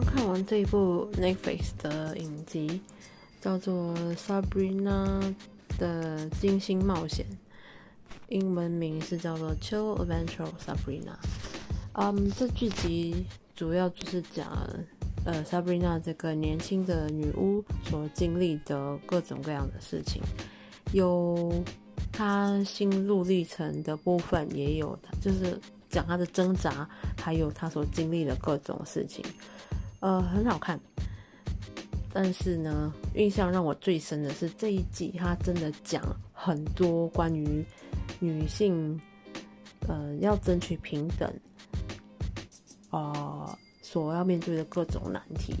看完这一部 Netflix 的影集，叫做《Sabrina 的精心冒险》，英文名是叫做《Chill Adventure Sabrina》。嗯，这剧集主要就是讲呃 Sabrina 这个年轻的女巫所经历的各种各样的事情，有她心路历程的部分，也有她就是讲她的挣扎，还有她所经历的各种事情。呃，很好看，但是呢，印象让我最深的是这一季，它真的讲很多关于女性，呃，要争取平等，啊，所要面对的各种难题。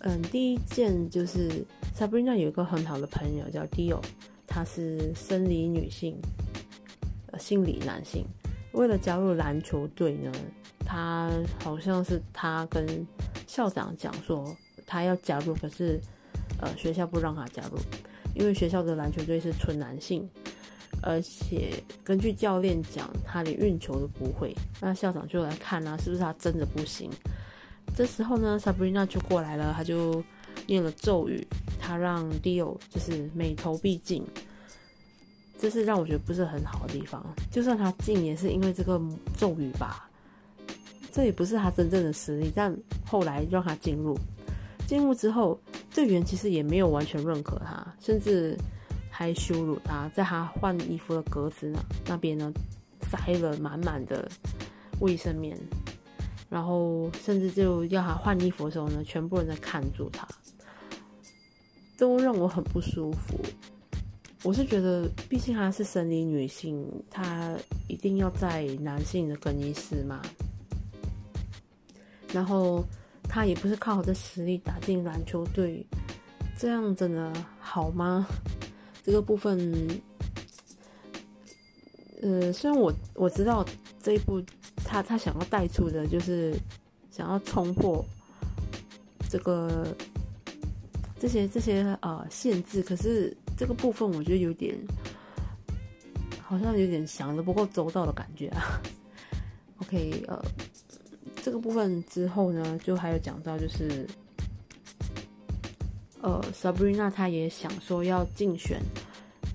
嗯，第一件就是 Sabrina 有一个很好的朋友叫 Dio，她是生理女性，心理男性，为了加入篮球队呢。他好像是他跟校长讲说他要加入，可是呃学校不让他加入，因为学校的篮球队是纯男性，而且根据教练讲他连运球都不会。那校长就来看啊，是不是他真的不行？这时候呢，Sabrina 就过来了，他就念了咒语，他让 Dio 就是美头必进，这是让我觉得不是很好的地方。就算他进，也是因为这个咒语吧。这也不是他真正的实力，但后来让他进入，进入之后，队员其实也没有完全认可他，甚至还羞辱他，在他换衣服的格子呢那边呢，塞了满满的卫生棉，然后甚至就要他换衣服的时候呢，全部人在看住他，都让我很不舒服。我是觉得，毕竟她是生理女性，她一定要在男性的更衣室嘛？然后他也不是靠着实力打进篮球队，这样真的好吗？这个部分，呃，虽然我我知道这一部他他想要带出的就是想要冲破这个这些这些呃限制，可是这个部分我觉得有点好像有点想的不够周到的感觉啊。OK，呃。这个部分之后呢，就还有讲到，就是呃，Sabrina 她也想说要竞选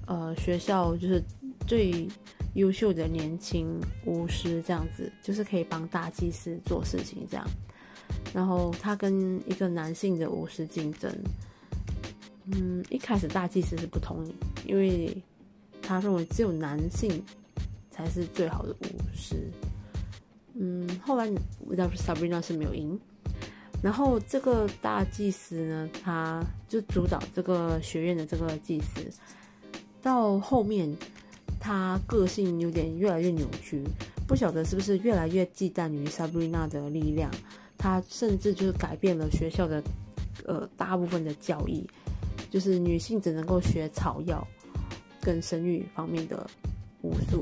呃学校就是最优秀的年轻巫师这样子，就是可以帮大祭司做事情这样。然后他跟一个男性的巫师竞争，嗯，一开始大祭司是不同意，因为他认为只有男性才是最好的巫师。嗯，后来 Sabrina 是没有赢，然后这个大祭司呢，他就主导这个学院的这个祭司，到后面他个性有点越来越扭曲，不晓得是不是越来越忌惮于 Sabrina 的力量，他甚至就是改变了学校的呃大部分的教义，就是女性只能够学草药跟生育方面的巫术。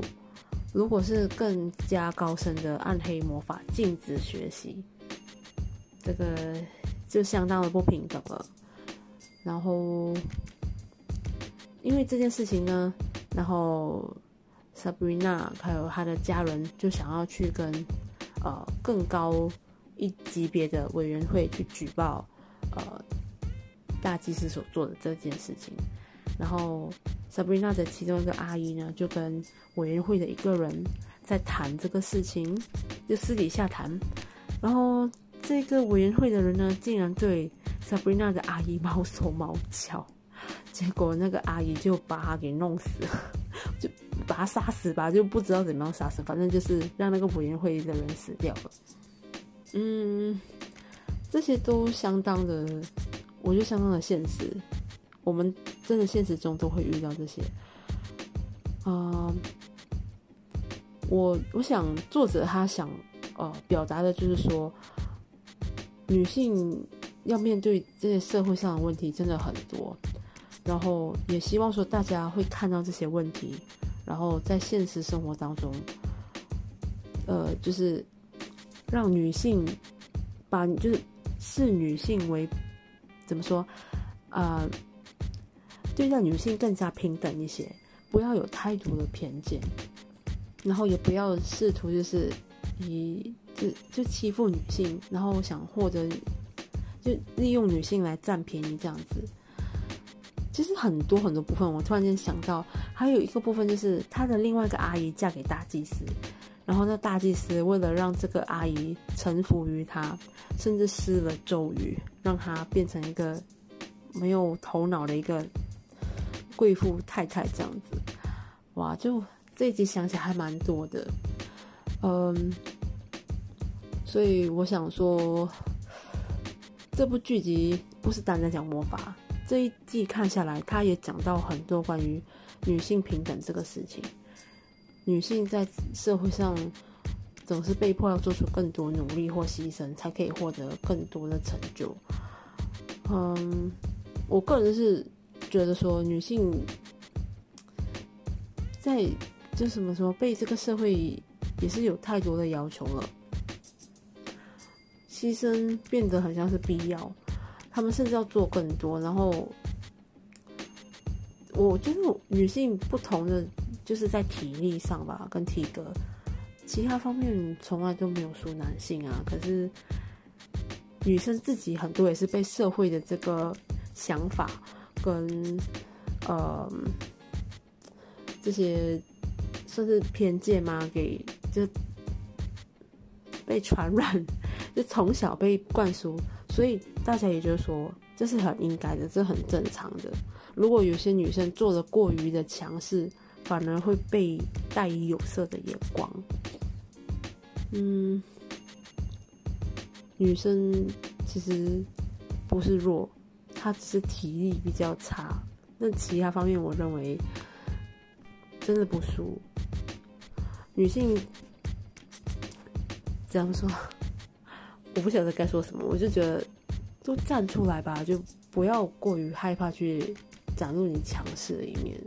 如果是更加高深的暗黑魔法，禁止学习，这个就相当的不平等了。然后，因为这件事情呢，然后 Sabrina 还有他的家人就想要去跟呃更高一级别的委员会去举报呃大祭司所做的这件事情，然后。Sabrina 的其中一个阿姨呢，就跟委员会的一个人在谈这个事情，就私底下谈。然后这个委员会的人呢，竟然对 Sabrina 的阿姨毛手毛脚，结果那个阿姨就把他给弄死了，就把他杀死吧，就不知道怎么样杀死，反正就是让那个委员会的人死掉了。嗯，这些都相当的，我觉得相当的现实。我们真的现实中都会遇到这些，啊，我我想作者他想呃表达的就是说，女性要面对这些社会上的问题真的很多，然后也希望说大家会看到这些问题，然后在现实生活当中，呃，就是让女性把就是视女性为怎么说啊？对待女性更加平等一些，不要有太多的偏见，然后也不要试图就是以就就欺负女性，然后想获得就利用女性来占便宜这样子。其实很多很多部分，我突然间想到，还有一个部分就是他的另外一个阿姨嫁给大祭司，然后那大祭司为了让这个阿姨臣服于他，甚至施了咒语，让她变成一个没有头脑的一个贵妇太太这样子。哇，就这一集想起来还蛮多的，嗯，所以我想说，这部剧集不是单单讲魔法。这一季看下来，他也讲到很多关于女性平等这个事情。女性在社会上总是被迫要做出更多努力或牺牲，才可以获得更多的成就。嗯，我个人是觉得说，女性在就什么什么被这个社会也是有太多的要求了，牺牲变得很像是必要。他们甚至要做更多，然后我觉得女性不同的就是在体力上吧，跟体格，其他方面从来都没有输男性啊。可是女生自己很多也是被社会的这个想法跟呃这些算是偏见吗？给就被传染，就从小被灌输。所以大家也就说，这是很应该的，这很正常的。如果有些女生做的过于的强势，反而会被带以有色的眼光。嗯，女生其实不是弱，他只是体力比较差。那其他方面，我认为真的不输。女性怎样说。我不晓得该说什么，我就觉得，都站出来吧，就不要过于害怕去展露你强势的一面。